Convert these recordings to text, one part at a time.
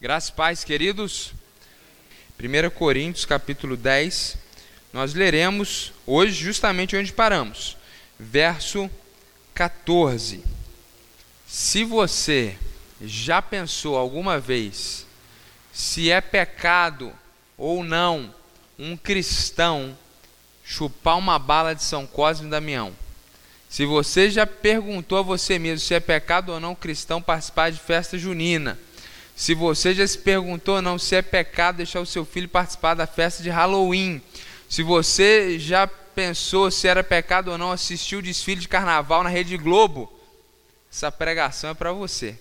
Graças pais queridos. 1 Coríntios capítulo 10. Nós leremos hoje justamente onde paramos. Verso 14. Se você já pensou alguma vez se é pecado ou não um cristão chupar uma bala de São Cosme e Damião? Se você já perguntou a você mesmo se é pecado ou não cristão participar de festa junina, se você já se perguntou ou não se é pecado deixar o seu filho participar da festa de Halloween, se você já pensou se era pecado ou não assistir o desfile de carnaval na Rede Globo, essa pregação é para você.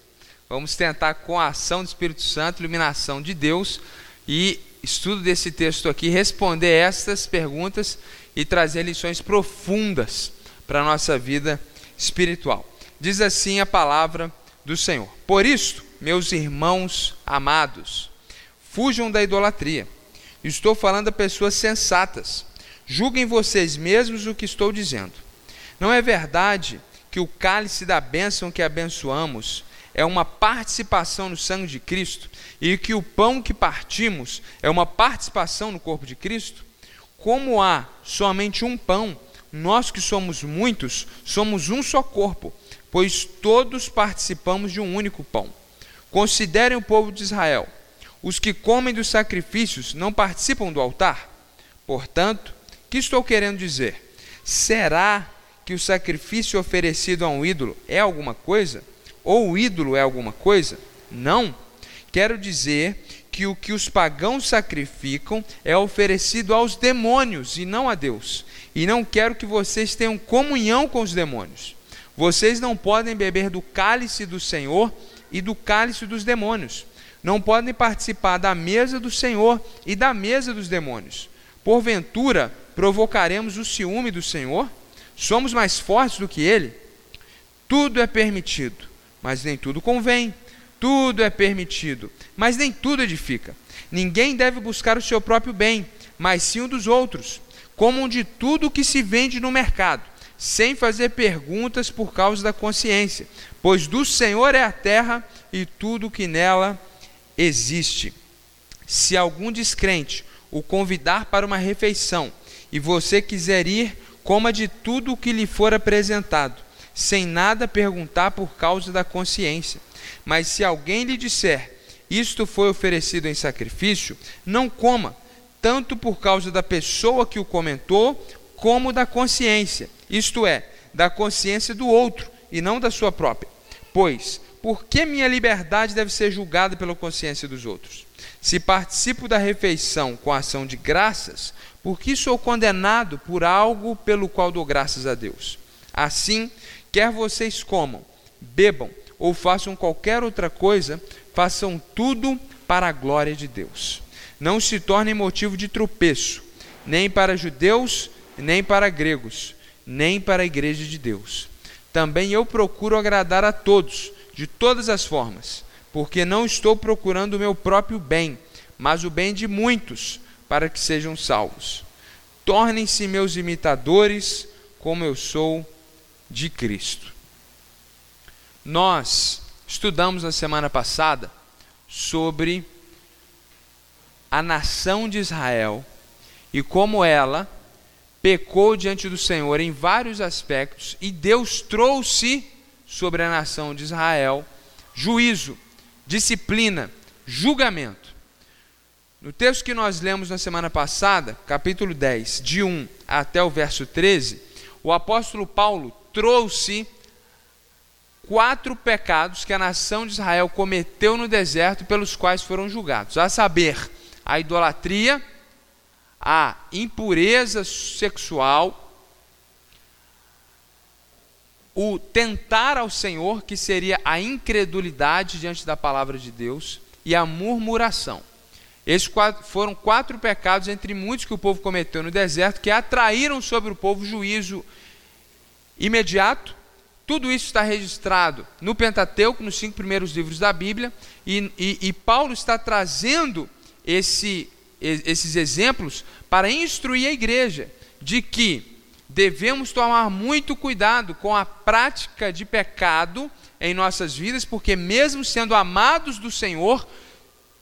Vamos tentar, com a ação do Espírito Santo, iluminação de Deus e estudo desse texto aqui, responder estas perguntas e trazer lições profundas para a nossa vida espiritual. Diz assim a palavra do Senhor: Por isto, meus irmãos amados, fujam da idolatria. Estou falando a pessoas sensatas. Julguem vocês mesmos o que estou dizendo. Não é verdade que o cálice da bênção que abençoamos é uma participação no sangue de Cristo e que o pão que partimos é uma participação no corpo de Cristo? Como há somente um pão, nós que somos muitos, somos um só corpo, pois todos participamos de um único pão. Considerem o povo de Israel. Os que comem dos sacrifícios não participam do altar? Portanto, o que estou querendo dizer? Será que o sacrifício oferecido a um ídolo é alguma coisa? Ou o ídolo é alguma coisa? Não. Quero dizer que o que os pagãos sacrificam é oferecido aos demônios e não a Deus. E não quero que vocês tenham comunhão com os demônios. Vocês não podem beber do cálice do Senhor e do cálice dos demônios. Não podem participar da mesa do Senhor e da mesa dos demônios. Porventura, provocaremos o ciúme do Senhor? Somos mais fortes do que ele? Tudo é permitido, mas nem tudo convém. Tudo é permitido, mas nem tudo edifica. Ninguém deve buscar o seu próprio bem, mas sim o dos outros. Comam de tudo o que se vende no mercado sem fazer perguntas por causa da consciência, pois do Senhor é a terra e tudo que nela existe. Se algum descrente o convidar para uma refeição e você quiser ir, coma de tudo o que lhe for apresentado, sem nada perguntar por causa da consciência. Mas se alguém lhe disser, isto foi oferecido em sacrifício, não coma, tanto por causa da pessoa que o comentou, como da consciência isto é, da consciência do outro e não da sua própria. Pois, por que minha liberdade deve ser julgada pela consciência dos outros? Se participo da refeição com ação de graças, por que sou condenado por algo pelo qual dou graças a Deus? Assim, quer vocês comam, bebam ou façam qualquer outra coisa, façam tudo para a glória de Deus. Não se tornem motivo de tropeço, nem para judeus, nem para gregos nem para a igreja de Deus. Também eu procuro agradar a todos, de todas as formas, porque não estou procurando o meu próprio bem, mas o bem de muitos, para que sejam salvos. Tornem-se meus imitadores, como eu sou de Cristo. Nós estudamos na semana passada sobre a nação de Israel e como ela pecou diante do Senhor em vários aspectos e Deus trouxe sobre a nação de Israel juízo, disciplina, julgamento. No texto que nós lemos na semana passada, capítulo 10, de 1 até o verso 13, o apóstolo Paulo trouxe quatro pecados que a nação de Israel cometeu no deserto pelos quais foram julgados, a saber, a idolatria, a impureza sexual, o tentar ao Senhor, que seria a incredulidade diante da palavra de Deus, e a murmuração. Esses quatro, foram quatro pecados entre muitos que o povo cometeu no deserto, que atraíram sobre o povo juízo imediato. Tudo isso está registrado no Pentateuco, nos cinco primeiros livros da Bíblia, e, e, e Paulo está trazendo esse esses exemplos para instruir a igreja de que devemos tomar muito cuidado com a prática de pecado em nossas vidas, porque mesmo sendo amados do Senhor,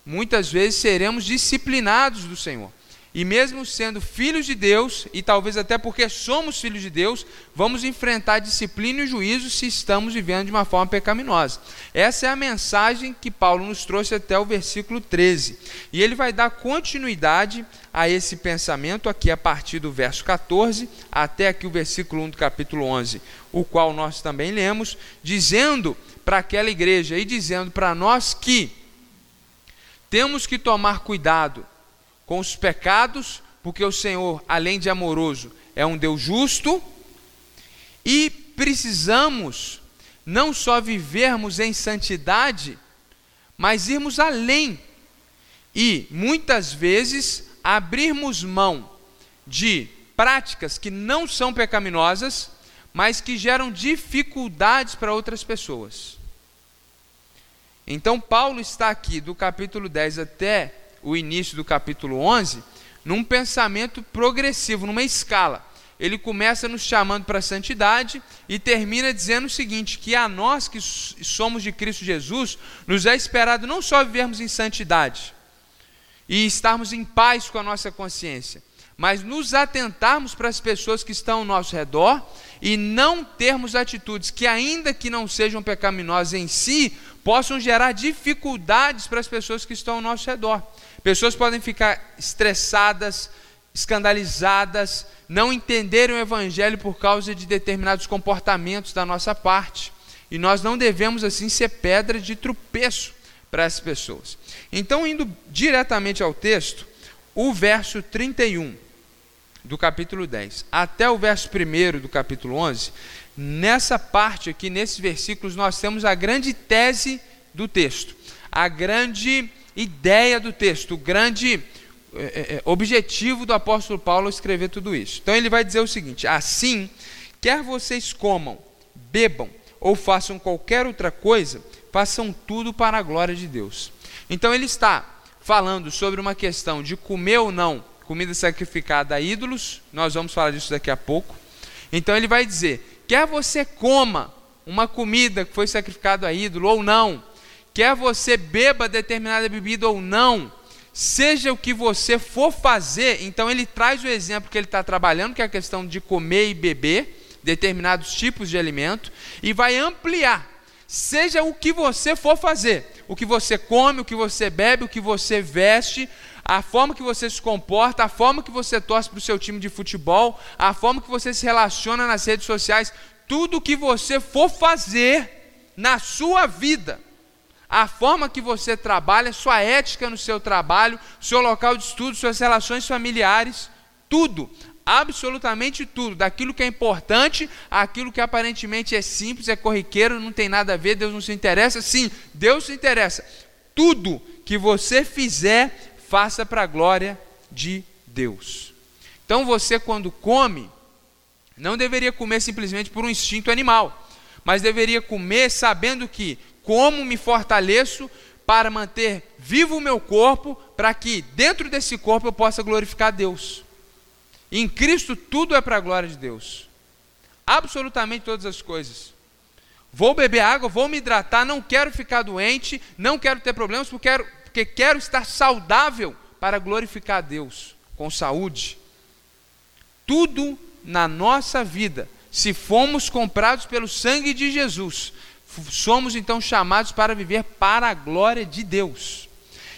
muitas vezes seremos disciplinados do Senhor. E mesmo sendo filhos de Deus, e talvez até porque somos filhos de Deus, vamos enfrentar disciplina e juízo se estamos vivendo de uma forma pecaminosa. Essa é a mensagem que Paulo nos trouxe até o versículo 13. E ele vai dar continuidade a esse pensamento aqui a partir do verso 14 até aqui o versículo 1 do capítulo 11, o qual nós também lemos, dizendo para aquela igreja e dizendo para nós que temos que tomar cuidado com os pecados, porque o Senhor, além de amoroso, é um Deus justo, e precisamos não só vivermos em santidade, mas irmos além e muitas vezes abrirmos mão de práticas que não são pecaminosas, mas que geram dificuldades para outras pessoas. Então, Paulo está aqui do capítulo 10 até o início do capítulo 11, num pensamento progressivo, numa escala. Ele começa nos chamando para a santidade e termina dizendo o seguinte: que a nós que somos de Cristo Jesus, nos é esperado não só vivermos em santidade e estarmos em paz com a nossa consciência, mas nos atentarmos para as pessoas que estão ao nosso redor e não termos atitudes que, ainda que não sejam pecaminosas em si, possam gerar dificuldades para as pessoas que estão ao nosso redor. Pessoas podem ficar estressadas, escandalizadas, não entenderem o Evangelho por causa de determinados comportamentos da nossa parte. E nós não devemos, assim, ser pedra de tropeço para essas pessoas. Então, indo diretamente ao texto, o verso 31 do capítulo 10 até o verso 1 do capítulo 11, nessa parte aqui, nesses versículos, nós temos a grande tese do texto, a grande ideia do texto, o grande é, é, é, objetivo do apóstolo Paulo escrever tudo isso. Então ele vai dizer o seguinte: assim, quer vocês comam, bebam ou façam qualquer outra coisa, façam tudo para a glória de Deus. Então ele está falando sobre uma questão de comer ou não comida sacrificada a ídolos, nós vamos falar disso daqui a pouco. Então ele vai dizer: quer você coma uma comida que foi sacrificada a ídolo ou não, quer você beba determinada bebida ou não, seja o que você for fazer, então ele traz o exemplo que ele está trabalhando, que é a questão de comer e beber determinados tipos de alimento, e vai ampliar. Seja o que você for fazer, o que você come, o que você bebe, o que você veste, a forma que você se comporta, a forma que você torce para o seu time de futebol, a forma que você se relaciona nas redes sociais, tudo o que você for fazer na sua vida a forma que você trabalha, sua ética no seu trabalho, seu local de estudo, suas relações familiares, tudo, absolutamente tudo, daquilo que é importante, aquilo que aparentemente é simples, é corriqueiro, não tem nada a ver, Deus não se interessa. Sim, Deus se interessa. Tudo que você fizer, faça para a glória de Deus. Então você, quando come, não deveria comer simplesmente por um instinto animal, mas deveria comer sabendo que como me fortaleço para manter vivo o meu corpo, para que dentro desse corpo eu possa glorificar Deus. Em Cristo tudo é para a glória de Deus. Absolutamente todas as coisas. Vou beber água, vou me hidratar, não quero ficar doente, não quero ter problemas, porque quero, porque quero estar saudável para glorificar Deus, com saúde. Tudo na nossa vida, se fomos comprados pelo sangue de Jesus, somos então chamados para viver para a glória de Deus.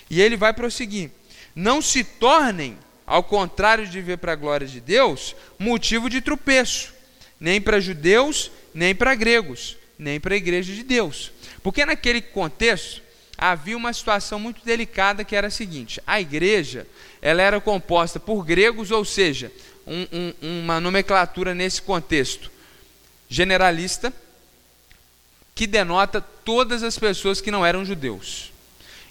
E ele vai prosseguir: não se tornem, ao contrário de viver para a glória de Deus, motivo de tropeço, nem para judeus, nem para gregos, nem para a igreja de Deus. Porque naquele contexto havia uma situação muito delicada que era a seguinte: a igreja ela era composta por gregos, ou seja, um, um, uma nomenclatura nesse contexto generalista, que denota todas as pessoas que não eram judeus.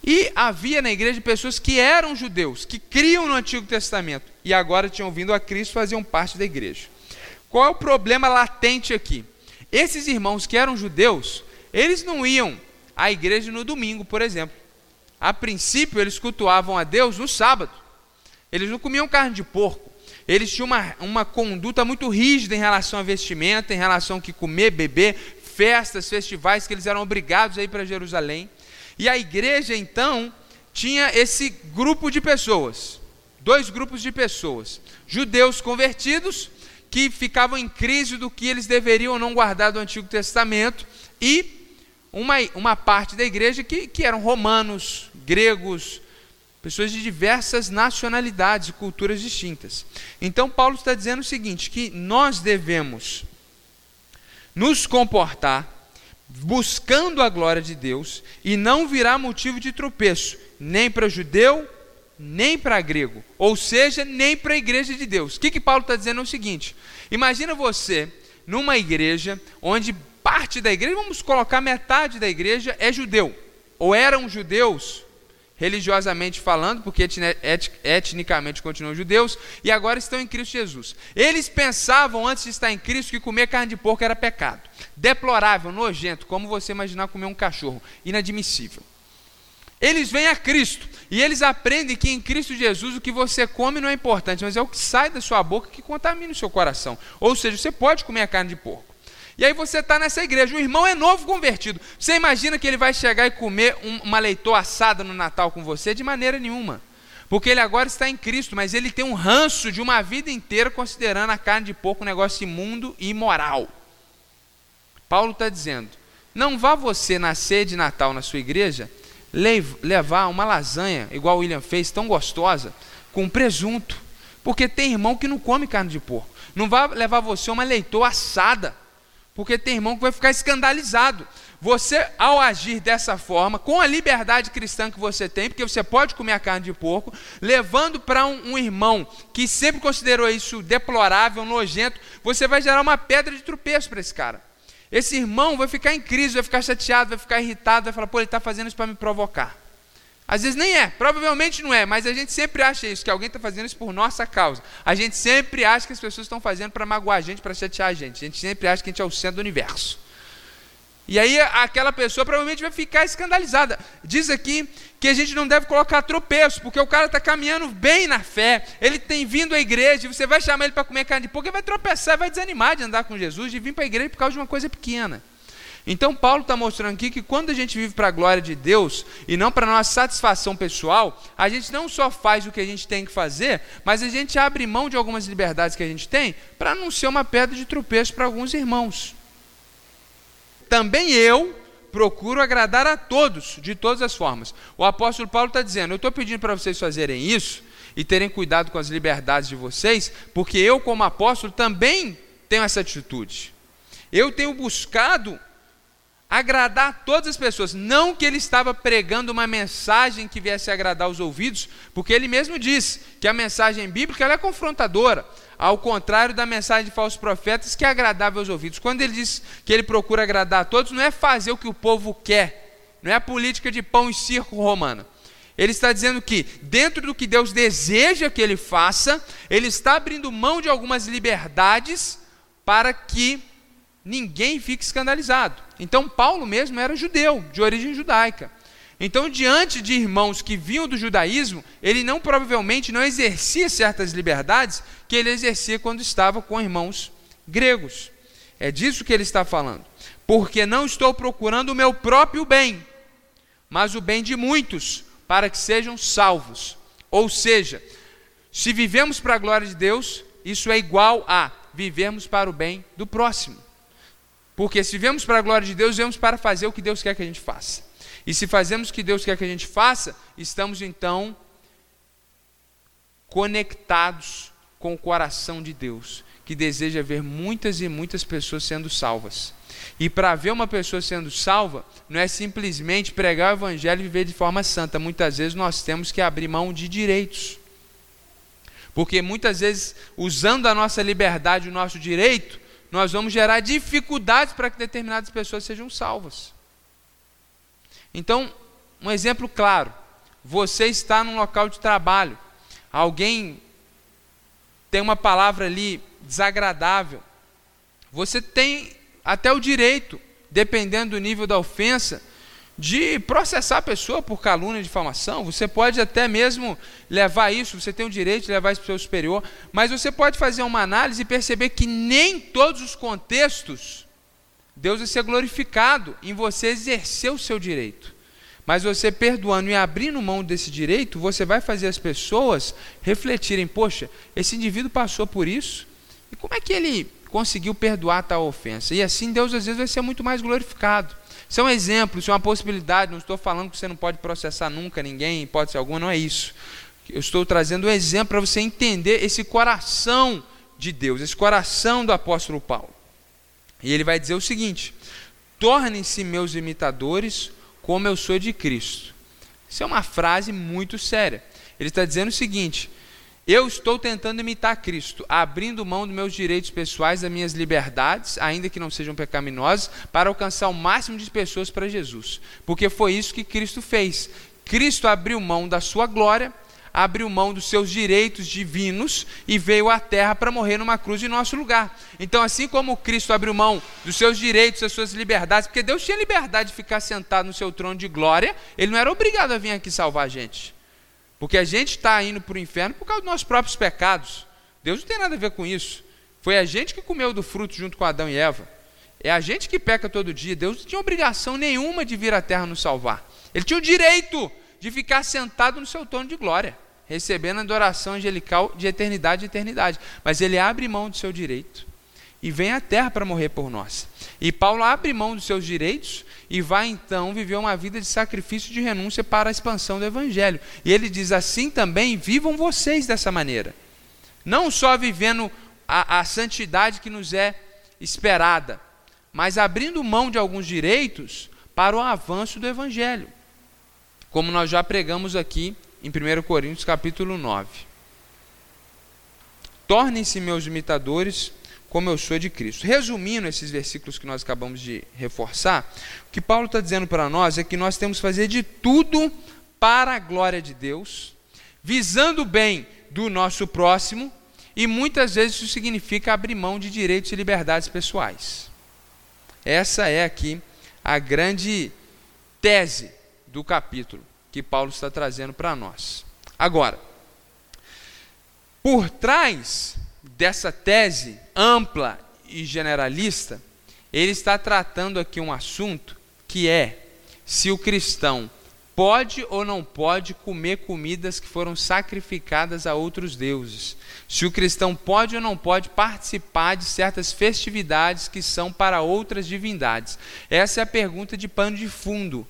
E havia na igreja pessoas que eram judeus, que criam no Antigo Testamento e agora tinham vindo a Cristo faziam parte da igreja. Qual é o problema latente aqui? Esses irmãos que eram judeus, eles não iam à igreja no domingo, por exemplo. A princípio, eles cultuavam a Deus no sábado. Eles não comiam carne de porco. Eles tinham uma, uma conduta muito rígida em relação à vestimenta, em relação ao que comer, beber, festas, festivais que eles eram obrigados a ir para Jerusalém. E a igreja, então, tinha esse grupo de pessoas, dois grupos de pessoas: judeus convertidos, que ficavam em crise do que eles deveriam ou não guardar do Antigo Testamento, e uma, uma parte da igreja que, que eram romanos, gregos, pessoas de diversas nacionalidades e culturas distintas. Então, Paulo está dizendo o seguinte: que nós devemos nos comportar buscando a glória de Deus e não virá motivo de tropeço, nem para judeu, nem para grego, ou seja, nem para a igreja de Deus. O que, que Paulo está dizendo é o seguinte: imagina você numa igreja onde parte da igreja, vamos colocar metade da igreja, é judeu, ou eram judeus, religiosamente falando, porque etnicamente continuam judeus, e agora estão em Cristo Jesus. Eles pensavam, antes de estar em Cristo, que comer carne de porco era pecado. Deplorável, nojento, como você imaginar comer um cachorro. Inadmissível. Eles vêm a Cristo e eles aprendem que em Cristo Jesus o que você come não é importante, mas é o que sai da sua boca que contamina o seu coração. Ou seja, você pode comer a carne de porco. E aí você está nessa igreja, o irmão é novo convertido. Você imagina que ele vai chegar e comer um, uma leitoa assada no Natal com você? De maneira nenhuma. Porque ele agora está em Cristo, mas ele tem um ranço de uma vida inteira considerando a carne de porco um negócio imundo e imoral. Paulo está dizendo: não vá você nascer de Natal na sua igreja levar uma lasanha, igual o William fez, tão gostosa, com presunto. Porque tem irmão que não come carne de porco. Não vá levar você uma leitoa assada porque tem irmão que vai ficar escandalizado. Você, ao agir dessa forma, com a liberdade cristã que você tem, porque você pode comer a carne de porco, levando para um, um, irmão que sempre considerou isso deplorável, nojento, você vai gerar uma pedra de tropeço para esse cara. Esse irmão vai ficar em crise, vai ficar chateado, vai ficar irritado, vai falar: pô, ele está fazendo isso para me provocar. Às vezes nem é, provavelmente não é, mas a gente sempre acha isso, que alguém está fazendo isso por nossa causa. A gente sempre acha que as pessoas estão fazendo para magoar a gente, para chatear a gente. A gente sempre acha que a gente é o centro do universo. E aí aquela pessoa provavelmente vai ficar escandalizada. Diz aqui que a gente não deve colocar tropeço, porque o cara está caminhando bem na fé, ele tem vindo à igreja, e você vai chamar ele para comer carne de porco, ele vai tropeçar, vai desanimar de andar com Jesus, de vir para a igreja por causa de uma coisa pequena. Então, Paulo está mostrando aqui que quando a gente vive para a glória de Deus e não para nossa satisfação pessoal, a gente não só faz o que a gente tem que fazer, mas a gente abre mão de algumas liberdades que a gente tem para não ser uma pedra de tropeço para alguns irmãos. Também eu procuro agradar a todos, de todas as formas. O apóstolo Paulo está dizendo: Eu estou pedindo para vocês fazerem isso e terem cuidado com as liberdades de vocês, porque eu, como apóstolo, também tenho essa atitude. Eu tenho buscado agradar todas as pessoas. Não que ele estava pregando uma mensagem que viesse agradar os ouvidos, porque ele mesmo diz que a mensagem bíblica é confrontadora, ao contrário da mensagem de falsos profetas que é agradável aos ouvidos. Quando ele diz que ele procura agradar a todos, não é fazer o que o povo quer, não é a política de pão e circo romana. Ele está dizendo que, dentro do que Deus deseja que ele faça, ele está abrindo mão de algumas liberdades para que ninguém fique escandalizado. Então, Paulo mesmo era judeu, de origem judaica. Então, diante de irmãos que vinham do judaísmo, ele não provavelmente não exercia certas liberdades que ele exercia quando estava com irmãos gregos. É disso que ele está falando. Porque não estou procurando o meu próprio bem, mas o bem de muitos, para que sejam salvos. Ou seja, se vivemos para a glória de Deus, isso é igual a vivermos para o bem do próximo. Porque se vivemos para a glória de Deus, vivemos para fazer o que Deus quer que a gente faça. E se fazemos o que Deus quer que a gente faça, estamos então conectados com o coração de Deus, que deseja ver muitas e muitas pessoas sendo salvas. E para ver uma pessoa sendo salva, não é simplesmente pregar o evangelho e viver de forma santa. Muitas vezes nós temos que abrir mão de direitos. Porque muitas vezes, usando a nossa liberdade, o nosso direito, nós vamos gerar dificuldades para que determinadas pessoas sejam salvas. Então, um exemplo claro: você está num local de trabalho, alguém tem uma palavra ali desagradável, você tem até o direito, dependendo do nível da ofensa, de processar a pessoa por calúnia e difamação. Você pode até mesmo levar isso, você tem o direito de levar isso para o seu superior, mas você pode fazer uma análise e perceber que nem todos os contextos Deus vai ser glorificado em você exercer o seu direito. Mas você perdoando e abrindo mão desse direito, você vai fazer as pessoas refletirem: poxa, esse indivíduo passou por isso, e como é que ele conseguiu perdoar tal ofensa? E assim Deus às vezes vai ser muito mais glorificado. Isso é um exemplo, isso é uma possibilidade. Não estou falando que você não pode processar nunca ninguém, hipótese alguma, não é isso. Eu estou trazendo um exemplo para você entender esse coração de Deus, esse coração do apóstolo Paulo. E ele vai dizer o seguinte: tornem-se meus imitadores, como eu sou de Cristo. Isso é uma frase muito séria. Ele está dizendo o seguinte: eu estou tentando imitar Cristo, abrindo mão dos meus direitos pessoais, das minhas liberdades, ainda que não sejam pecaminosas, para alcançar o máximo de pessoas para Jesus. Porque foi isso que Cristo fez. Cristo abriu mão da sua glória, abriu mão dos seus direitos divinos e veio à terra para morrer numa cruz em nosso lugar. Então, assim como Cristo abriu mão dos seus direitos, das suas liberdades, porque Deus tinha liberdade de ficar sentado no seu trono de glória, ele não era obrigado a vir aqui salvar a gente. Porque a gente está indo para o inferno por causa dos nossos próprios pecados. Deus não tem nada a ver com isso. Foi a gente que comeu do fruto junto com Adão e Eva. É a gente que peca todo dia. Deus não tinha obrigação nenhuma de vir à terra nos salvar. Ele tinha o direito de ficar sentado no seu trono de glória, recebendo a adoração angelical de eternidade e eternidade. Mas ele abre mão do seu direito e vem à terra para morrer por nós. E Paulo abre mão dos seus direitos e vai então viver uma vida de sacrifício de renúncia para a expansão do evangelho. E ele diz assim também: vivam vocês dessa maneira. Não só vivendo a, a santidade que nos é esperada, mas abrindo mão de alguns direitos para o avanço do evangelho. Como nós já pregamos aqui em 1 Coríntios capítulo 9. Tornem-se meus imitadores, como eu sou de Cristo. Resumindo esses versículos que nós acabamos de reforçar, o que Paulo está dizendo para nós é que nós temos que fazer de tudo para a glória de Deus, visando o bem do nosso próximo, e muitas vezes isso significa abrir mão de direitos e liberdades pessoais. Essa é aqui a grande tese do capítulo que Paulo está trazendo para nós. Agora, por trás dessa tese ampla e generalista, ele está tratando aqui um assunto que é se o cristão pode ou não pode comer comidas que foram sacrificadas a outros deuses. Se o cristão pode ou não pode participar de certas festividades que são para outras divindades. Essa é a pergunta de pano de fundo.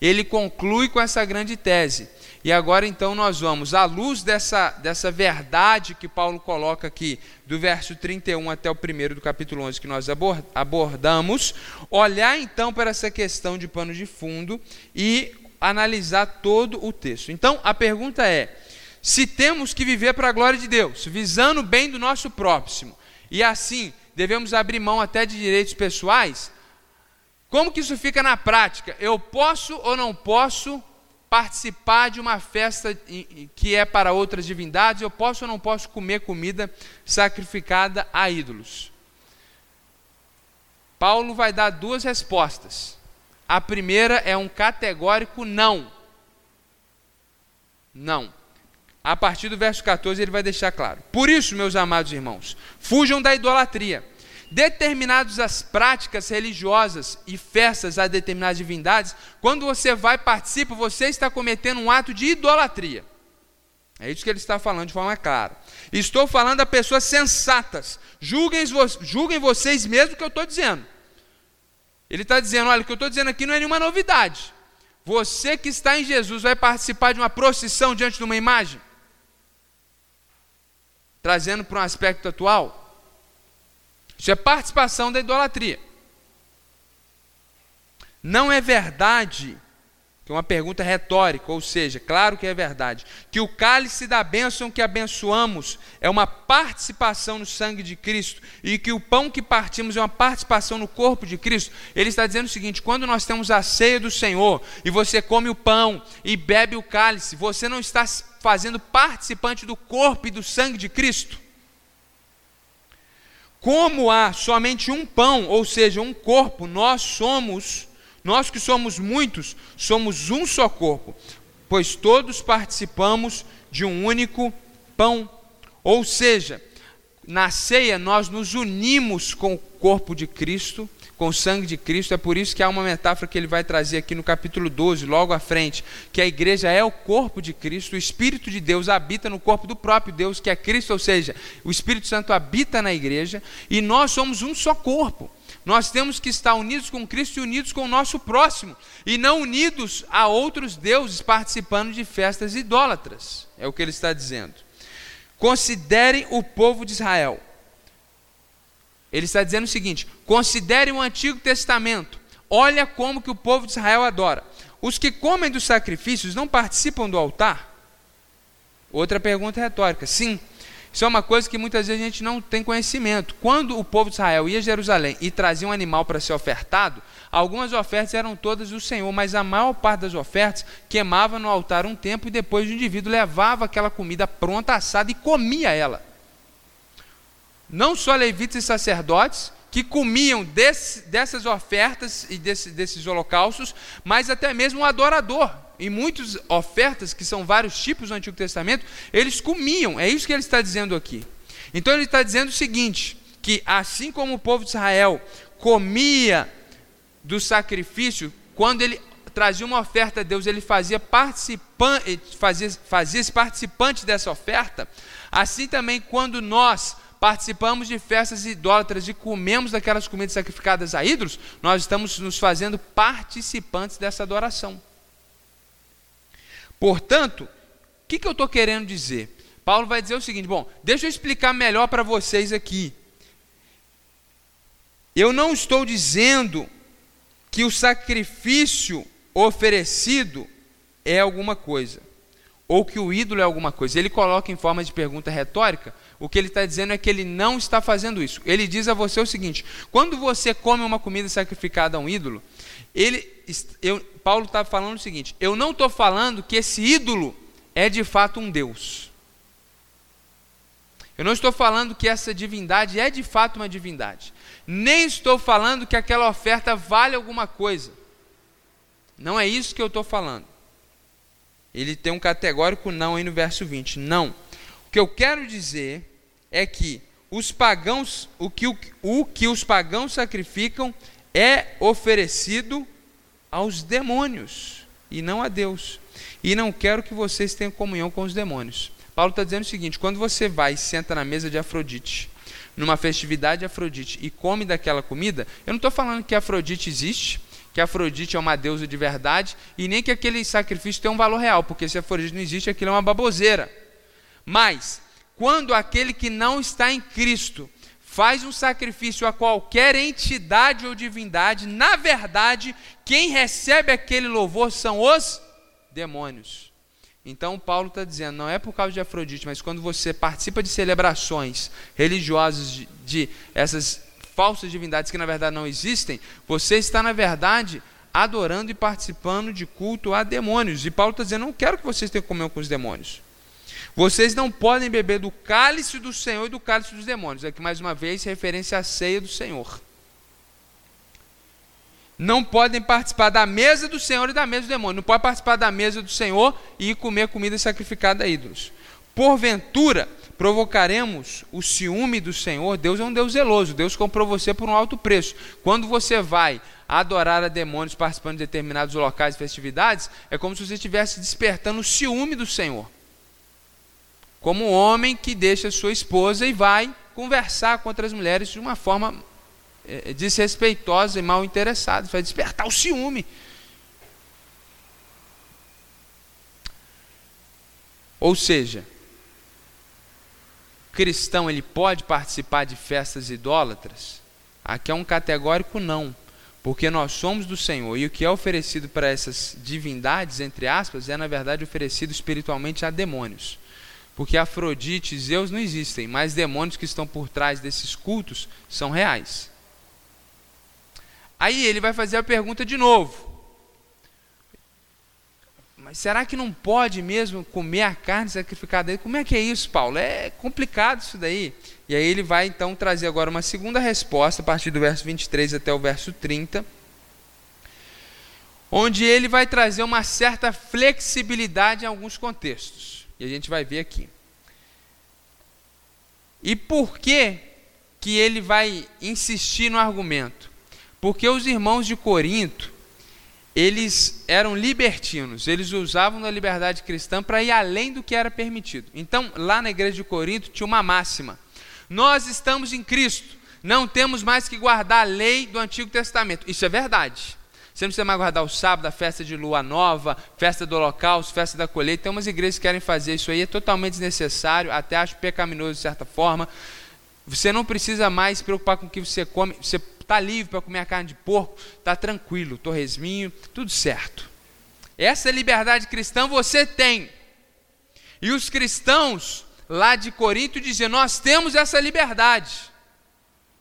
Ele conclui com essa grande tese. E agora então nós vamos, à luz dessa, dessa verdade que Paulo coloca aqui, do verso 31 até o primeiro do capítulo 11 que nós abordamos, olhar então para essa questão de pano de fundo e analisar todo o texto. Então a pergunta é: se temos que viver para a glória de Deus, visando o bem do nosso próximo, e assim devemos abrir mão até de direitos pessoais, como que isso fica na prática? Eu posso ou não posso participar de uma festa que é para outras divindades, eu posso ou não posso comer comida sacrificada a ídolos? Paulo vai dar duas respostas. A primeira é um categórico não. Não. A partir do verso 14 ele vai deixar claro. Por isso, meus amados irmãos, fujam da idolatria determinadas as práticas religiosas e festas a determinadas divindades, quando você vai participar, você está cometendo um ato de idolatria. É isso que ele está falando de forma clara. Estou falando a pessoas sensatas. Julguem, julguem vocês mesmo o que eu estou dizendo. Ele está dizendo: olha, o que eu estou dizendo aqui não é nenhuma novidade. Você que está em Jesus vai participar de uma procissão diante de uma imagem? Trazendo para um aspecto atual. Isso é participação da idolatria. Não é verdade, que é uma pergunta retórica, ou seja, claro que é verdade, que o cálice da bênção que abençoamos é uma participação no sangue de Cristo e que o pão que partimos é uma participação no corpo de Cristo. Ele está dizendo o seguinte: quando nós temos a ceia do Senhor e você come o pão e bebe o cálice, você não está fazendo participante do corpo e do sangue de Cristo? Como há somente um pão, ou seja, um corpo, nós somos, nós que somos muitos, somos um só corpo, pois todos participamos de um único pão. Ou seja, na ceia nós nos unimos com o corpo de Cristo, com o sangue de Cristo. É por isso que há uma metáfora que ele vai trazer aqui no capítulo 12, logo à frente, que a igreja é o corpo de Cristo, o Espírito de Deus habita no corpo do próprio Deus, que é Cristo, ou seja, o Espírito Santo habita na igreja, e nós somos um só corpo. Nós temos que estar unidos com Cristo e unidos com o nosso próximo, e não unidos a outros deuses participando de festas idólatras. É o que ele está dizendo. Considerem o povo de Israel. Ele está dizendo o seguinte: considerem o Antigo Testamento. Olha como que o povo de Israel adora. Os que comem dos sacrifícios não participam do altar? Outra pergunta retórica. Sim, isso é uma coisa que muitas vezes a gente não tem conhecimento. Quando o povo de Israel ia a Jerusalém e trazia um animal para ser ofertado, algumas ofertas eram todas do Senhor, mas a maior parte das ofertas queimava no altar um tempo e depois o indivíduo levava aquela comida pronta, assada e comia ela. Não só levitas e sacerdotes, que comiam desse, dessas ofertas e desse, desses holocaustos, mas até mesmo o adorador. Em muitas ofertas, que são vários tipos do Antigo Testamento, eles comiam, é isso que ele está dizendo aqui. Então ele está dizendo o seguinte: que assim como o povo de Israel comia do sacrifício, quando ele trazia uma oferta a Deus, ele fazia, participante, fazia, fazia participante dessa oferta, assim também quando nós participamos de festas idólatras e comemos daquelas comidas sacrificadas a ídolos, nós estamos nos fazendo participantes dessa adoração. Portanto, o que, que eu estou querendo dizer? Paulo vai dizer o seguinte: bom, deixa eu explicar melhor para vocês aqui. Eu não estou dizendo que o sacrifício oferecido é alguma coisa, ou que o ídolo é alguma coisa. Ele coloca em forma de pergunta retórica, o que ele está dizendo é que ele não está fazendo isso. Ele diz a você o seguinte: quando você come uma comida sacrificada a um ídolo, ele, eu, Paulo está falando o seguinte: eu não estou falando que esse ídolo é de fato um Deus. Eu não estou falando que essa divindade é de fato uma divindade. Nem estou falando que aquela oferta vale alguma coisa. Não é isso que eu estou falando. Ele tem um categórico não aí no verso 20. Não que eu quero dizer é que os pagãos, o que, o, o que os pagãos sacrificam é oferecido aos demônios e não a Deus. E não quero que vocês tenham comunhão com os demônios. Paulo está dizendo o seguinte: quando você vai e senta na mesa de Afrodite, numa festividade de Afrodite, e come daquela comida, eu não estou falando que Afrodite existe, que Afrodite é uma deusa de verdade, e nem que aquele sacrifício tem um valor real, porque se Afrodite não existe, aquilo é uma baboseira. Mas, quando aquele que não está em Cristo faz um sacrifício a qualquer entidade ou divindade, na verdade, quem recebe aquele louvor são os demônios. Então, Paulo está dizendo, não é por causa de Afrodite, mas quando você participa de celebrações religiosas de, de essas falsas divindades que na verdade não existem, você está, na verdade, adorando e participando de culto a demônios. E Paulo está dizendo, não quero que vocês tenham comunhão com os demônios. Vocês não podem beber do cálice do Senhor e do cálice dos demônios. Aqui mais uma vez referência à ceia do Senhor. Não podem participar da mesa do Senhor e da mesa do demônio. Não pode participar da mesa do Senhor e comer comida sacrificada a ídolos. Porventura, provocaremos o ciúme do Senhor. Deus é um Deus zeloso. Deus comprou você por um alto preço. Quando você vai adorar a demônios participando de determinados locais e festividades, é como se você estivesse despertando o ciúme do Senhor como um homem que deixa sua esposa e vai conversar com outras mulheres de uma forma é, desrespeitosa e mal interessada, vai despertar o ciúme. Ou seja, cristão ele pode participar de festas idólatras? Aqui é um categórico não, porque nós somos do Senhor e o que é oferecido para essas divindades, entre aspas, é na verdade oferecido espiritualmente a demônios. Porque Afrodite e Zeus não existem, mas demônios que estão por trás desses cultos são reais. Aí ele vai fazer a pergunta de novo. Mas será que não pode mesmo comer a carne sacrificada Como é que é isso, Paulo? É complicado isso daí. E aí ele vai então trazer agora uma segunda resposta, a partir do verso 23 até o verso 30, onde ele vai trazer uma certa flexibilidade em alguns contextos. E a gente vai ver aqui. E por que que ele vai insistir no argumento? Porque os irmãos de Corinto, eles eram libertinos, eles usavam da liberdade cristã para ir além do que era permitido. Então, lá na igreja de Corinto tinha uma máxima: nós estamos em Cristo, não temos mais que guardar a lei do Antigo Testamento. Isso é verdade. Você não precisa mais guardar o sábado, a festa de lua nova, festa do holocausto, festa da colheita. Tem umas igrejas que querem fazer isso aí, é totalmente desnecessário, até acho pecaminoso de certa forma. Você não precisa mais se preocupar com o que você come, você está livre para comer a carne de porco, está tranquilo, torresminho, tudo certo. Essa liberdade cristã você tem. E os cristãos lá de Corinto diziam: Nós temos essa liberdade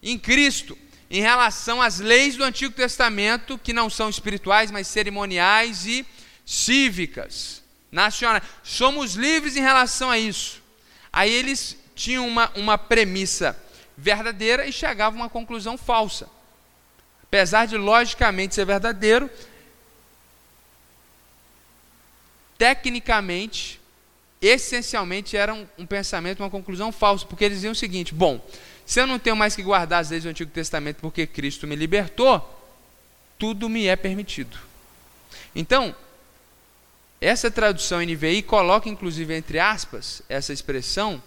em Cristo em relação às leis do Antigo Testamento, que não são espirituais, mas cerimoniais e cívicas, nacionais. Somos livres em relação a isso. Aí eles tinham uma, uma premissa verdadeira e chegavam a uma conclusão falsa. Apesar de logicamente ser verdadeiro, tecnicamente, essencialmente era um, um pensamento, uma conclusão falsa, porque eles diziam o seguinte: bom, se eu não tenho mais que guardar as leis do Antigo Testamento porque Cristo me libertou, tudo me é permitido. Então, essa tradução NVI coloca inclusive entre aspas essa expressão,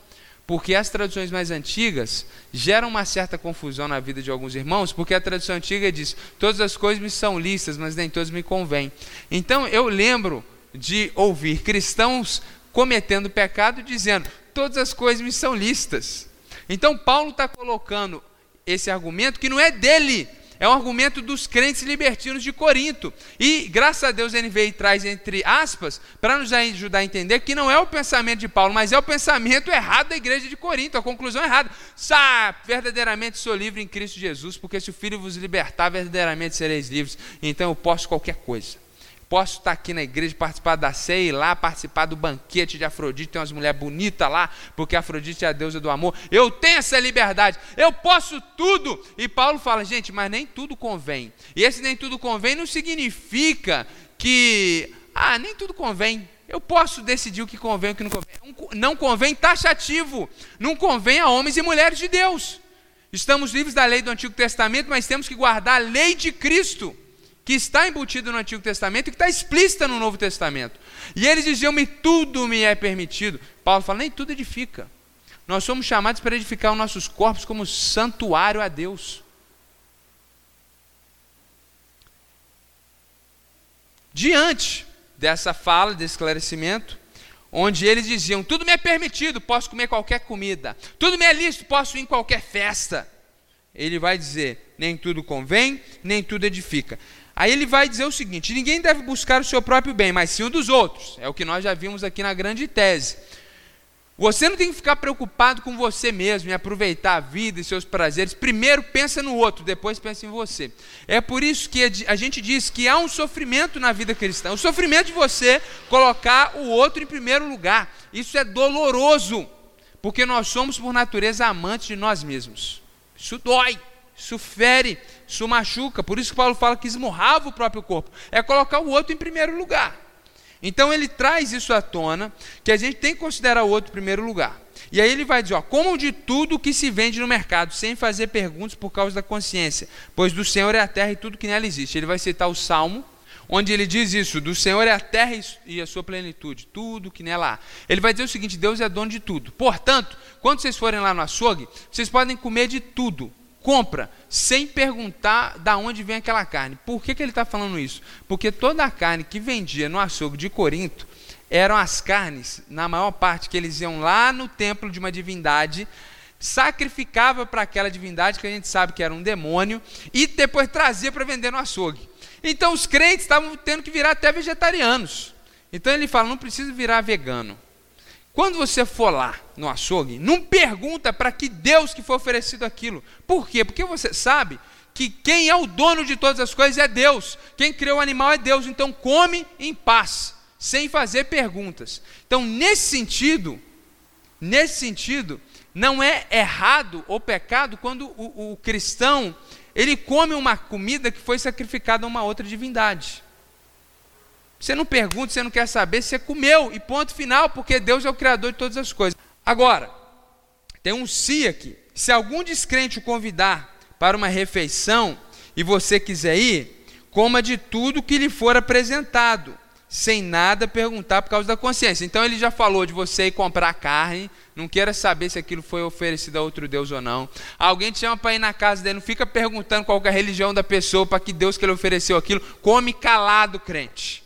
porque as traduções mais antigas geram uma certa confusão na vida de alguns irmãos, porque a tradução antiga diz: todas as coisas me são listas, mas nem todas me convêm. Então eu lembro de ouvir cristãos cometendo pecado dizendo: todas as coisas me são listas. Então Paulo está colocando esse argumento que não é dele, é um argumento dos crentes libertinos de Corinto. E graças a Deus ele veio e traz entre aspas para nos ajudar a entender que não é o pensamento de Paulo, mas é o pensamento errado da igreja de Corinto, a conclusão errada. Sá, verdadeiramente sou livre em Cristo Jesus, porque se o Filho vos libertar, verdadeiramente sereis livres. Então eu posso qualquer coisa. Posso estar aqui na igreja, participar da ceia, lá participar do banquete de Afrodite, tem umas mulheres bonitas lá, porque Afrodite é a deusa do amor. Eu tenho essa liberdade, eu posso tudo. E Paulo fala, gente, mas nem tudo convém. E esse nem tudo convém não significa que, ah, nem tudo convém. Eu posso decidir o que convém e o que não convém. Não convém taxativo, não convém a homens e mulheres de Deus. Estamos livres da lei do Antigo Testamento, mas temos que guardar a lei de Cristo que está embutido no Antigo Testamento e que está explícita no Novo Testamento. E eles diziam-me: tudo me é permitido. Paulo fala: nem tudo edifica. Nós somos chamados para edificar os nossos corpos como santuário a Deus. Diante dessa fala, desse esclarecimento, onde eles diziam: tudo me é permitido, posso comer qualquer comida, tudo me é lícito, posso ir em qualquer festa. Ele vai dizer: nem tudo convém, nem tudo edifica. Aí ele vai dizer o seguinte: ninguém deve buscar o seu próprio bem, mas sim o dos outros. É o que nós já vimos aqui na grande tese. Você não tem que ficar preocupado com você mesmo, em aproveitar a vida e seus prazeres. Primeiro pensa no outro, depois pensa em você. É por isso que a gente diz que há um sofrimento na vida cristã. O sofrimento de você colocar o outro em primeiro lugar. Isso é doloroso, porque nós somos por natureza amantes de nós mesmos. Isso dói, isso fere isso machuca. Por isso que Paulo fala que esmurrava o próprio corpo. É colocar o outro em primeiro lugar. Então ele traz isso à tona, que a gente tem que considerar o outro em primeiro lugar. E aí ele vai dizer: ó, comam de tudo que se vende no mercado, sem fazer perguntas por causa da consciência, pois do Senhor é a terra e tudo que nela existe. Ele vai citar o Salmo, onde ele diz isso: do Senhor é a terra e a sua plenitude, tudo que nela há. Ele vai dizer o seguinte: Deus é dono de tudo. Portanto, quando vocês forem lá no açougue, vocês podem comer de tudo, compra sem perguntar da onde vem aquela carne. Por que, que ele está falando isso? Porque toda a carne que vendia no açougue de Corinto eram as carnes, na maior parte, que eles iam lá no templo de uma divindade, sacrificava para aquela divindade, que a gente sabe que era um demônio, e depois trazia para vender no açougue. Então os crentes estavam tendo que virar até vegetarianos. Então ele fala: não precisa virar vegano. Quando você for lá no açougue, não pergunta para que Deus que foi oferecido aquilo. Por quê? Porque você sabe que quem é o dono de todas as coisas é Deus. Quem criou o animal é Deus. Então come em paz, sem fazer perguntas. Então, nesse sentido, nesse sentido, não é errado ou pecado quando o, o cristão ele come uma comida que foi sacrificada a uma outra divindade. Você não pergunta, você não quer saber, você comeu e ponto final, porque Deus é o Criador de todas as coisas. Agora, tem um si aqui. Se algum descrente o convidar para uma refeição e você quiser ir, coma de tudo que lhe for apresentado, sem nada perguntar por causa da consciência. Então ele já falou de você ir comprar carne, não queira saber se aquilo foi oferecido a outro Deus ou não. Alguém te chama para ir na casa dele, não fica perguntando qual é a religião da pessoa, para que Deus que ele ofereceu aquilo. Come calado, crente.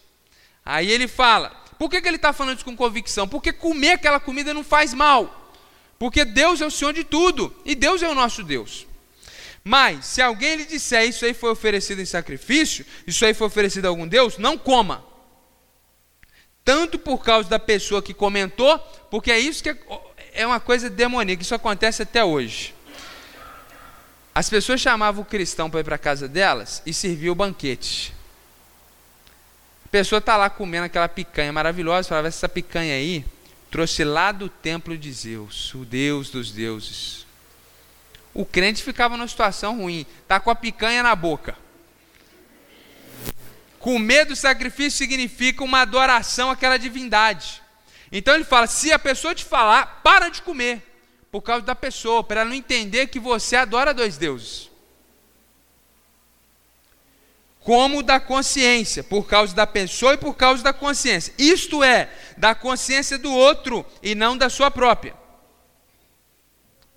Aí ele fala, por que, que ele está falando isso com convicção? Porque comer aquela comida não faz mal. Porque Deus é o Senhor de tudo e Deus é o nosso Deus. Mas, se alguém lhe disser isso aí foi oferecido em sacrifício, isso aí foi oferecido a algum Deus, não coma. Tanto por causa da pessoa que comentou, porque é isso que é, é uma coisa demoníaca, isso acontece até hoje. As pessoas chamavam o cristão para ir para a casa delas e serviam o banquete. Pessoa está lá comendo aquela picanha maravilhosa, falava: essa picanha aí trouxe lá do templo de Zeus, o Deus dos deuses. O crente ficava numa situação ruim, tá com a picanha na boca. Comer do sacrifício significa uma adoração àquela divindade. Então ele fala: se a pessoa te falar, para de comer, por causa da pessoa, para ela não entender que você adora dois deuses como da consciência, por causa da pessoa e por causa da consciência. Isto é, da consciência do outro e não da sua própria.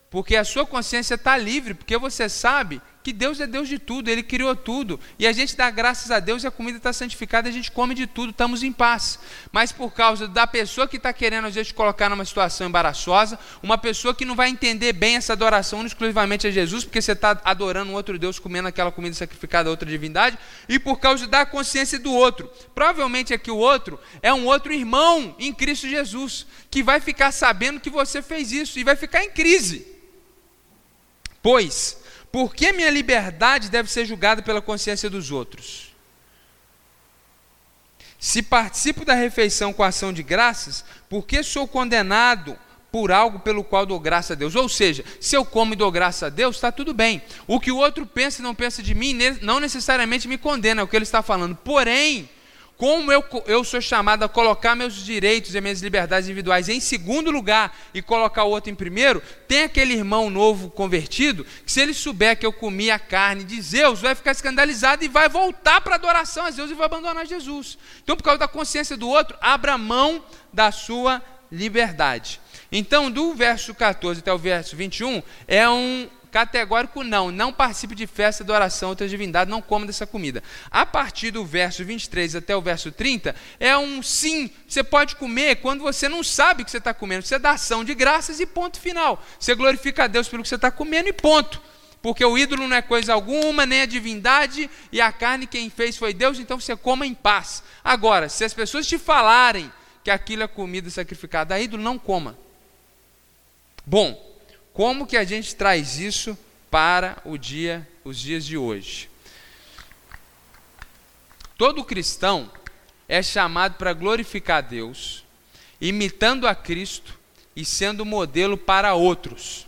Porque a sua consciência está livre, porque você sabe que Deus é Deus de tudo, Ele criou tudo. E a gente dá graças a Deus e a comida está santificada, a gente come de tudo, estamos em paz. Mas por causa da pessoa que está querendo, às vezes, colocar numa situação embaraçosa, uma pessoa que não vai entender bem essa adoração exclusivamente a Jesus, porque você está adorando um outro Deus, comendo aquela comida sacrificada a outra divindade, e por causa da consciência do outro. Provavelmente aqui o outro é um outro irmão em Cristo Jesus, que vai ficar sabendo que você fez isso e vai ficar em crise. Pois por que minha liberdade deve ser julgada pela consciência dos outros? Se participo da refeição com ação de graças, por que sou condenado por algo pelo qual dou graça a Deus? Ou seja, se eu como e dou graça a Deus, está tudo bem. O que o outro pensa e não pensa de mim, não necessariamente me condena, é o que ele está falando. Porém, como eu, eu sou chamado a colocar meus direitos e minhas liberdades individuais em segundo lugar e colocar o outro em primeiro, tem aquele irmão novo convertido que, se ele souber que eu comi a carne de Zeus, vai ficar escandalizado e vai voltar para a adoração a Zeus e vai abandonar Jesus. Então, por causa da consciência do outro, abra mão da sua liberdade. Então, do verso 14 até o verso 21, é um Categórico não, não participe de festa, adoração, outras divindades, não coma dessa comida. A partir do verso 23 até o verso 30, é um sim, você pode comer quando você não sabe o que você está comendo. Você dá ação de graças e ponto final. Você glorifica a Deus pelo que você está comendo e ponto. Porque o ídolo não é coisa alguma, nem a divindade, e a carne quem fez foi Deus, então você coma em paz. Agora, se as pessoas te falarem que aquilo é comida sacrificada a ídolo, não coma. Bom, como que a gente traz isso para o dia, os dias de hoje? Todo cristão é chamado para glorificar Deus, imitando a Cristo e sendo modelo para outros.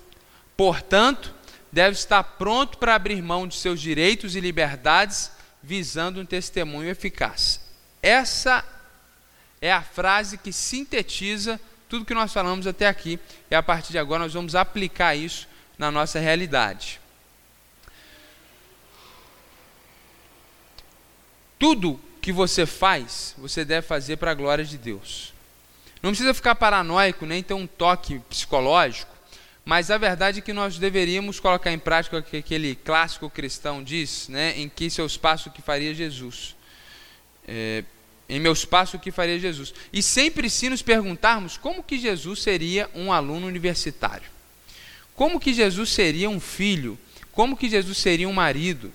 Portanto, deve estar pronto para abrir mão de seus direitos e liberdades, visando um testemunho eficaz. Essa é a frase que sintetiza tudo que nós falamos até aqui, e a partir de agora nós vamos aplicar isso na nossa realidade. Tudo que você faz, você deve fazer para a glória de Deus. Não precisa ficar paranoico, nem ter um toque psicológico, mas a verdade é que nós deveríamos colocar em prática o que aquele clássico cristão diz, né, em que seus passos que faria Jesus. É, em meus passos o que faria Jesus. E sempre se nos perguntarmos como que Jesus seria um aluno universitário. Como que Jesus seria um filho? Como que Jesus seria um marido?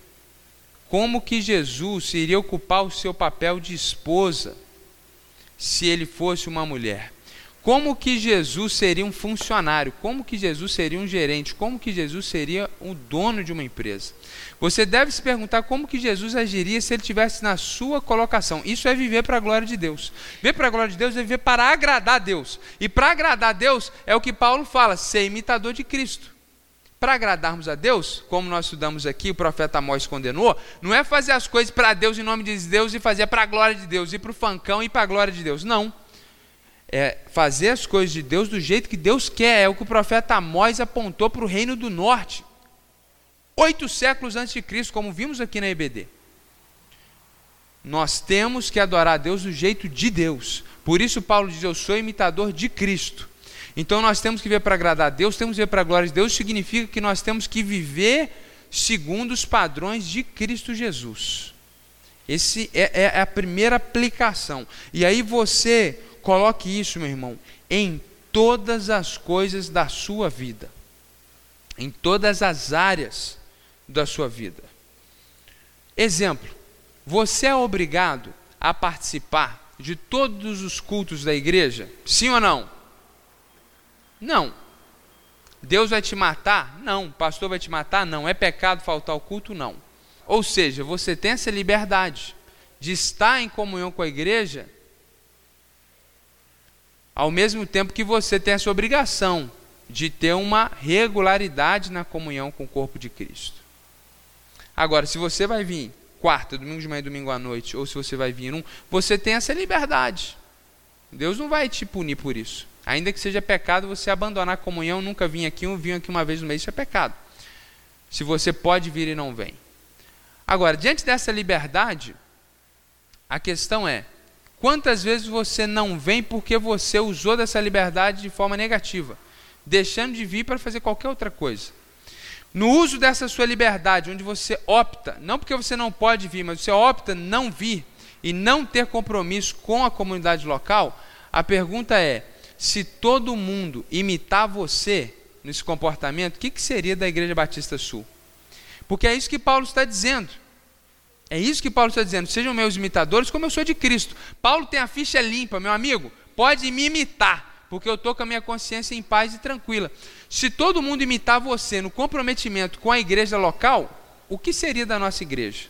Como que Jesus iria ocupar o seu papel de esposa se ele fosse uma mulher? Como que Jesus seria um funcionário? Como que Jesus seria um gerente? Como que Jesus seria o dono de uma empresa? Você deve se perguntar como que Jesus agiria se ele tivesse na sua colocação. Isso é viver para a glória de Deus. Viver para a glória de Deus é viver para agradar a Deus. E para agradar a Deus é o que Paulo fala, ser imitador de Cristo. Para agradarmos a Deus, como nós estudamos aqui, o profeta Amós condenou, não é fazer as coisas para Deus em nome de Deus e fazer para a glória de Deus, ir para o fancão e para a glória de Deus. Não é fazer as coisas de Deus do jeito que Deus quer. É o que o profeta Amós apontou para o reino do norte. oito séculos antes de Cristo, como vimos aqui na EBD. Nós temos que adorar a Deus do jeito de Deus. Por isso Paulo diz: Eu sou imitador de Cristo. Então nós temos que viver para agradar a Deus, temos que viver para a glória de Deus, significa que nós temos que viver segundo os padrões de Cristo Jesus. Esse é, é a primeira aplicação. E aí você coloque isso, meu irmão, em todas as coisas da sua vida, em todas as áreas da sua vida. Exemplo: você é obrigado a participar de todos os cultos da igreja? Sim ou não? Não. Deus vai te matar? Não. Pastor vai te matar? Não. É pecado faltar ao culto? Não. Ou seja, você tem essa liberdade de estar em comunhão com a igreja, ao mesmo tempo que você tem essa obrigação de ter uma regularidade na comunhão com o corpo de Cristo. Agora, se você vai vir quarta, domingo de manhã e domingo à noite, ou se você vai vir um, você tem essa liberdade. Deus não vai te punir por isso. Ainda que seja pecado você abandonar a comunhão, nunca vim aqui, um vim aqui uma vez no mês, isso é pecado. Se você pode vir e não vem. Agora, diante dessa liberdade, a questão é: quantas vezes você não vem porque você usou dessa liberdade de forma negativa, deixando de vir para fazer qualquer outra coisa? No uso dessa sua liberdade, onde você opta, não porque você não pode vir, mas você opta não vir e não ter compromisso com a comunidade local, a pergunta é: se todo mundo imitar você nesse comportamento, o que, que seria da Igreja Batista Sul? Porque é isso que Paulo está dizendo. É isso que Paulo está dizendo. Sejam meus imitadores, como eu sou de Cristo. Paulo tem a ficha limpa, meu amigo. Pode me imitar, porque eu estou com a minha consciência em paz e tranquila. Se todo mundo imitar você no comprometimento com a igreja local, o que seria da nossa igreja?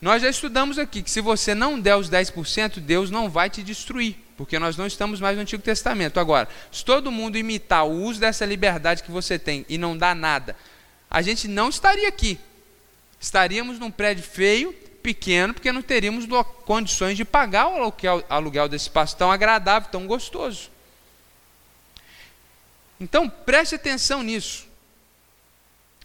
Nós já estudamos aqui que se você não der os 10%, Deus não vai te destruir porque nós não estamos mais no Antigo Testamento. Agora, se todo mundo imitar o uso dessa liberdade que você tem e não dá nada, a gente não estaria aqui. Estaríamos num prédio feio, pequeno, porque não teríamos condições de pagar o aluguel, desse espaço tão agradável, tão gostoso. Então, preste atenção nisso.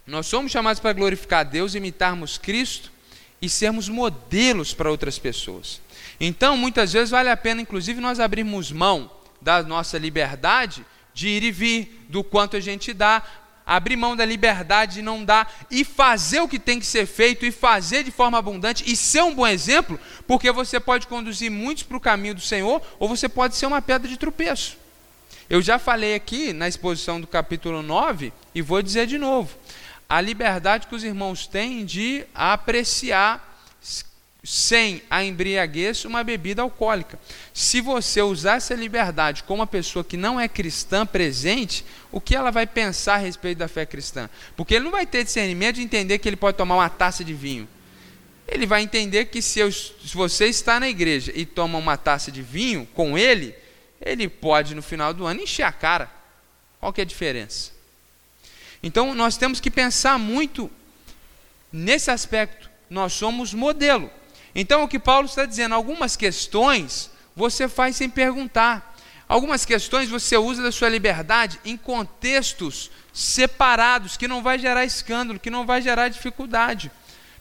Nós somos chamados para glorificar a Deus, imitarmos Cristo e sermos modelos para outras pessoas. Então, muitas vezes vale a pena, inclusive, nós abrirmos mão da nossa liberdade de ir e vir, do quanto a gente dá, abrir mão da liberdade de não dar e fazer o que tem que ser feito e fazer de forma abundante e ser um bom exemplo, porque você pode conduzir muitos para o caminho do Senhor ou você pode ser uma pedra de tropeço. Eu já falei aqui na exposição do capítulo 9 e vou dizer de novo. A liberdade que os irmãos têm de apreciar sem a embriaguez uma bebida alcoólica. Se você usar essa liberdade com uma pessoa que não é cristã presente, o que ela vai pensar a respeito da fé cristã? Porque ele não vai ter discernimento de entender que ele pode tomar uma taça de vinho. Ele vai entender que se, eu, se você está na igreja e toma uma taça de vinho com ele, ele pode no final do ano encher a cara. Qual que é a diferença? Então nós temos que pensar muito nesse aspecto. Nós somos modelo. Então, o que Paulo está dizendo, algumas questões você faz sem perguntar. Algumas questões você usa da sua liberdade em contextos separados, que não vai gerar escândalo, que não vai gerar dificuldade.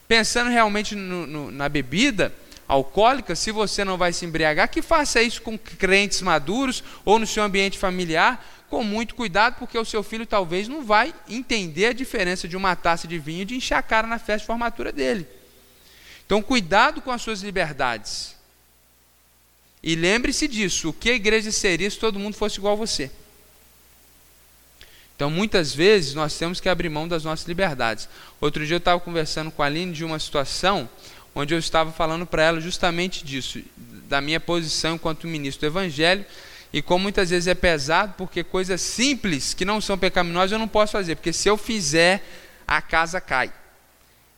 Pensando realmente no, no, na bebida alcoólica, se você não vai se embriagar, que faça isso com crentes maduros ou no seu ambiente familiar, com muito cuidado, porque o seu filho talvez não vai entender a diferença de uma taça de vinho e de cara na festa de formatura dele. Então, cuidado com as suas liberdades. E lembre-se disso: o que a igreja seria se todo mundo fosse igual a você? Então, muitas vezes, nós temos que abrir mão das nossas liberdades. Outro dia eu estava conversando com a Aline de uma situação onde eu estava falando para ela justamente disso, da minha posição enquanto ministro do Evangelho, e como muitas vezes é pesado, porque coisas simples que não são pecaminosas eu não posso fazer, porque se eu fizer, a casa cai.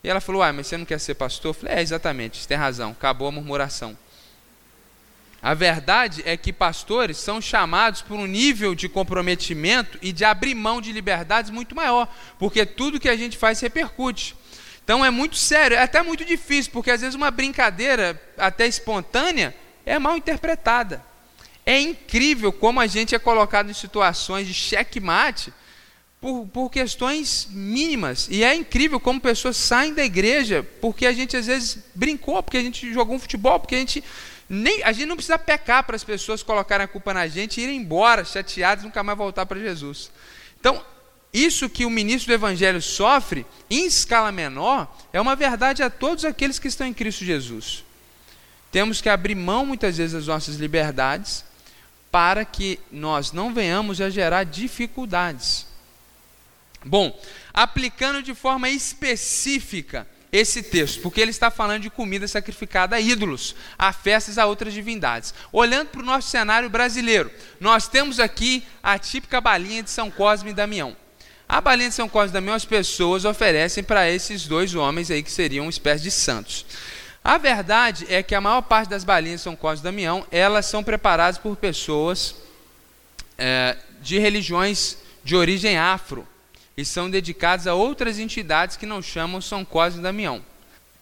E ela falou: Ah, mas você não quer ser pastor? Eu falei: É, exatamente, você tem razão, acabou a murmuração. A verdade é que pastores são chamados por um nível de comprometimento e de abrir mão de liberdades muito maior, porque tudo que a gente faz repercute. Então é muito sério, é até muito difícil, porque às vezes uma brincadeira até espontânea é mal interpretada. É incrível como a gente é colocado em situações de checkmate por, por questões mínimas. E é incrível como pessoas saem da igreja porque a gente às vezes brincou, porque a gente jogou um futebol, porque a gente nem a gente não precisa pecar para as pessoas colocarem a culpa na gente e irem embora chateadas, nunca mais voltar para Jesus. Então, isso que o ministro do evangelho sofre em escala menor é uma verdade a todos aqueles que estão em Cristo Jesus. Temos que abrir mão muitas vezes das nossas liberdades para que nós não venhamos a gerar dificuldades. Bom, aplicando de forma específica esse texto, porque ele está falando de comida sacrificada a ídolos, a festas a outras divindades. Olhando para o nosso cenário brasileiro, nós temos aqui a típica balinha de São Cosme e Damião. A balinha de São Cosme e Damião as pessoas oferecem para esses dois homens aí que seriam uma espécie de santos. A verdade é que a maior parte das balinhas de São Cosme e Damião, elas são preparadas por pessoas é, de religiões de origem afro, e são dedicados a outras entidades que não chamam São Cosme e Damião.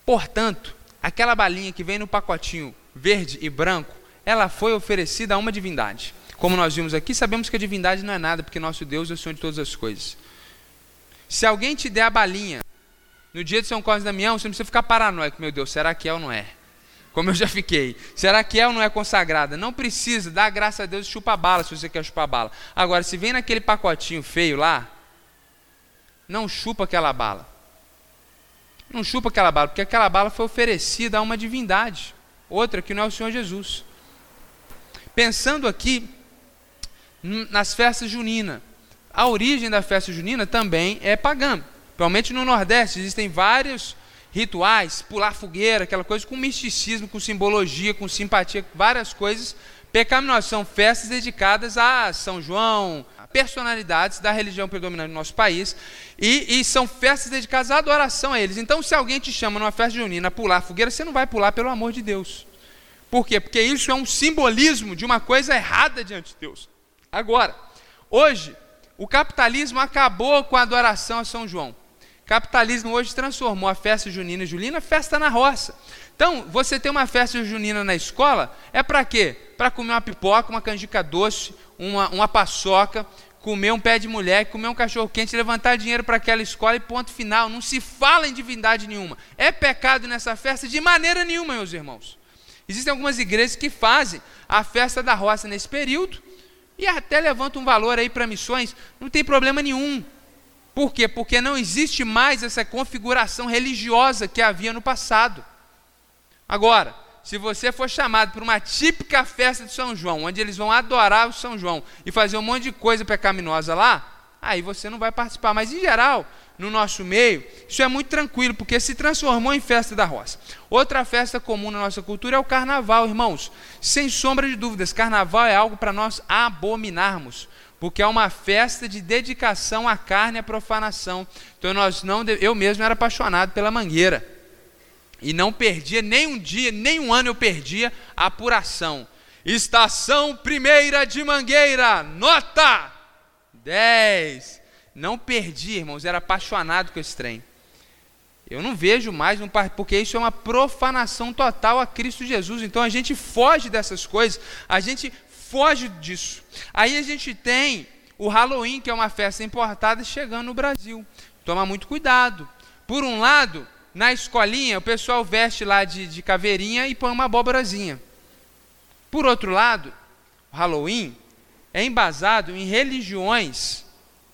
Portanto, aquela balinha que vem no pacotinho verde e branco, ela foi oferecida a uma divindade. Como nós vimos aqui, sabemos que a divindade não é nada, porque nosso Deus é o Senhor de todas as coisas. Se alguém te der a balinha no dia de São Cosme e Damião, você não precisa ficar paranoico, meu Deus, será que é ou não é? Como eu já fiquei. Será que é ou não é consagrada? Não precisa, dá graça a Deus e chupa bala se você quer chupar bala. Agora, se vem naquele pacotinho feio lá, não chupa aquela bala. Não chupa aquela bala, porque aquela bala foi oferecida a uma divindade, outra que não é o Senhor Jesus. Pensando aqui nas festas juninas, a origem da festa junina também é pagã. Principalmente no Nordeste, existem vários rituais, pular fogueira, aquela coisa com misticismo, com simbologia, com simpatia, várias coisas pecaminosas. São festas dedicadas a São João, personalidades da religião predominante no nosso país, e, e, são festas dedicadas à adoração a eles. Então, se alguém te chama numa festa junina a pular fogueira, você não vai pular pelo amor de Deus. Por quê? Porque isso é um simbolismo de uma coisa errada diante de Deus. Agora, hoje, o capitalismo acabou com a adoração a São João. Capitalismo hoje transformou a festa junina julina festa na roça. Então, você tem uma festa junina na escola, é para quê? Para comer uma pipoca, uma canjica doce, uma, uma paçoca, comer um pé de mulher, comer um cachorro quente, levantar dinheiro para aquela escola e ponto final. Não se fala em divindade nenhuma. É pecado nessa festa? De maneira nenhuma, meus irmãos. Existem algumas igrejas que fazem a festa da roça nesse período e até levantam um valor aí para missões. Não tem problema nenhum. Por quê? Porque não existe mais essa configuração religiosa que havia no passado. Agora, se você for chamado para uma típica festa de São João, onde eles vão adorar o São João e fazer um monte de coisa pecaminosa lá, aí você não vai participar. Mas, em geral, no nosso meio, isso é muito tranquilo, porque se transformou em festa da roça. Outra festa comum na nossa cultura é o carnaval, irmãos. Sem sombra de dúvidas, carnaval é algo para nós abominarmos porque é uma festa de dedicação à carne e à profanação. Então nós não, eu mesmo era apaixonado pela mangueira. E não perdia nem um dia, nem um ano eu perdia a apuração. Estação primeira de Mangueira, nota 10. Não perdi, irmãos, era apaixonado com esse trem. Eu não vejo mais, porque isso é uma profanação total a Cristo Jesus. Então a gente foge dessas coisas, a gente foge disso. Aí a gente tem o Halloween, que é uma festa importada, chegando no Brasil. Toma muito cuidado. Por um lado, na escolinha, o pessoal veste lá de, de caveirinha e põe uma abóborazinha. Por outro lado, o Halloween é embasado em religiões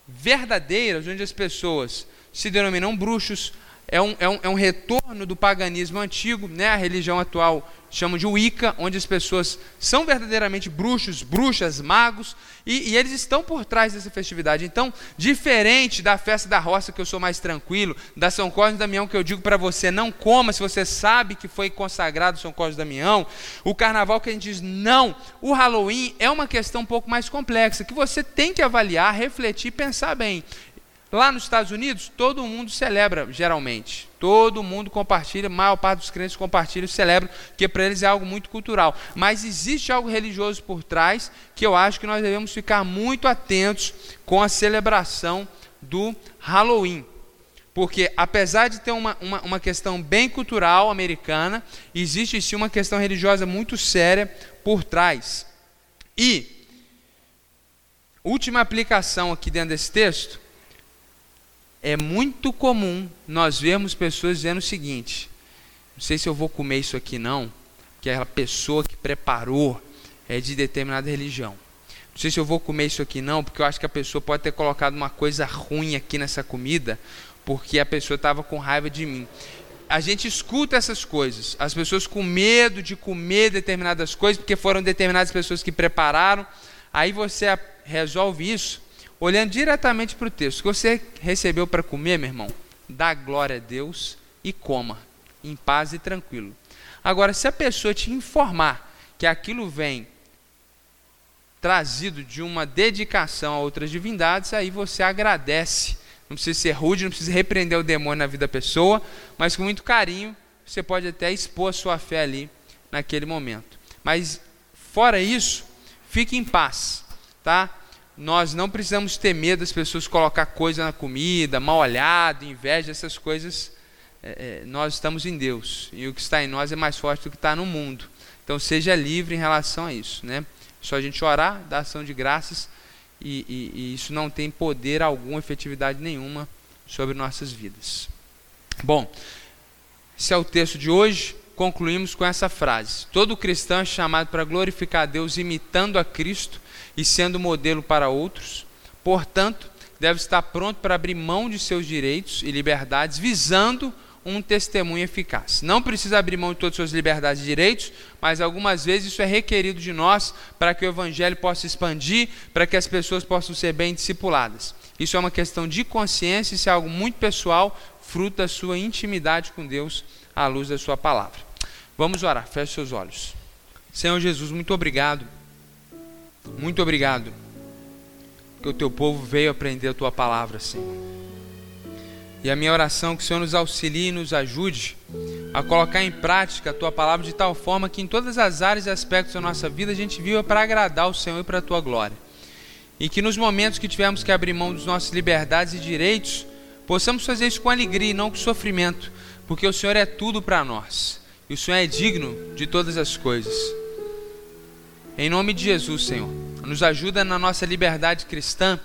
verdadeiras, onde as pessoas se denominam bruxos, é um, é um, é um retorno do paganismo antigo, né? a religião atual chama de Wicca, onde as pessoas são verdadeiramente bruxos, bruxas, magos, e, e, eles estão por trás dessa festividade. Então, diferente da festa da roça, que eu sou mais tranquilo, da São Cosme e Damião, que eu digo para você, não coma se você sabe que foi consagrado São Cosme e Damião, o carnaval que a gente diz não, o Halloween é uma questão um pouco mais complexa, que você tem que avaliar, refletir pensar bem. Lá nos Estados Unidos, todo mundo celebra, geralmente. Todo mundo compartilha, a maior parte dos crentes compartilha e celebra, porque para eles é algo muito cultural. Mas existe algo religioso por trás que eu acho que nós devemos ficar muito atentos com a celebração do Halloween. Porque, apesar de ter uma, uma, uma questão bem cultural americana, existe sim uma questão religiosa muito séria por trás. E, última aplicação aqui dentro desse texto é muito comum nós vermos pessoas dizendo o seguinte: não sei se eu vou comer isso aqui não, que aquela pessoa que preparou é de determinada religião. Não sei se eu vou comer isso aqui não, porque eu acho que a pessoa pode ter colocado uma coisa ruim aqui nessa comida, porque a pessoa estava com raiva de mim. A gente escuta essas coisas, as pessoas com medo de comer determinadas coisas, porque foram determinadas pessoas que prepararam. Aí você resolve isso olhando diretamente para o texto. Que você recebeu para comer, meu irmão, dá glória a Deus e coma, em paz e tranquilo. Agora, se a pessoa te informar que aquilo vem trazido de uma dedicação a outras divindades, aí você agradece não precisa ser rude, não precisa repreender o demônio na vida da pessoa, mas com muito carinho, você pode até expor a sua fé ali naquele momento. Mas fora isso, fique em paz, tá? Nós não precisamos ter medo das pessoas colocar coisa na comida, mal olhado, inveja, essas coisas. É, é, nós estamos em Deus e o que está em nós é mais forte do que está no mundo. Então seja livre em relação a isso, né? Só a gente orar, dar ação de graças e, e, e isso não tem poder algum, efetividade nenhuma sobre nossas vidas. Bom, esse é o texto de hoje. Concluímos com essa frase: Todo cristão é chamado para glorificar a Deus imitando a Cristo e sendo modelo para outros. Portanto, deve estar pronto para abrir mão de seus direitos e liberdades, visando um testemunho eficaz. Não precisa abrir mão de todas as suas liberdades e direitos, mas algumas vezes isso é requerido de nós para que o evangelho possa expandir, para que as pessoas possam ser bem discipuladas. Isso é uma questão de consciência, isso é algo muito pessoal, fruto da sua intimidade com Deus à luz da sua palavra. Vamos orar, feche seus olhos. Senhor Jesus, muito obrigado. Muito obrigado que o teu povo veio aprender a tua palavra, Senhor. E a minha oração é que o Senhor nos auxilie e nos ajude a colocar em prática a tua palavra de tal forma que em todas as áreas e aspectos da nossa vida a gente viva para agradar o Senhor e para a tua glória. E que nos momentos que tivermos que abrir mão dos nossos liberdades e direitos, possamos fazer isso com alegria e não com sofrimento, porque o Senhor é tudo para nós. E o Senhor é digno de todas as coisas. Em nome de Jesus, Senhor, nos ajuda na nossa liberdade cristã,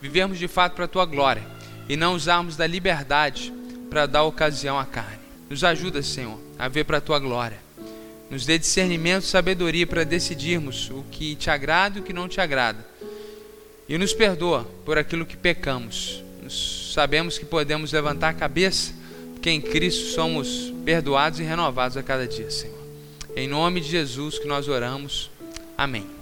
vivermos de fato para a tua glória e não usarmos da liberdade para dar ocasião à carne. Nos ajuda, Senhor, a ver para a tua glória. Nos dê discernimento e sabedoria para decidirmos o que te agrada e o que não te agrada. E nos perdoa por aquilo que pecamos. sabemos que podemos levantar a cabeça, porque em Cristo somos perdoados e renovados a cada dia, Senhor. Em nome de Jesus que nós oramos. Amém.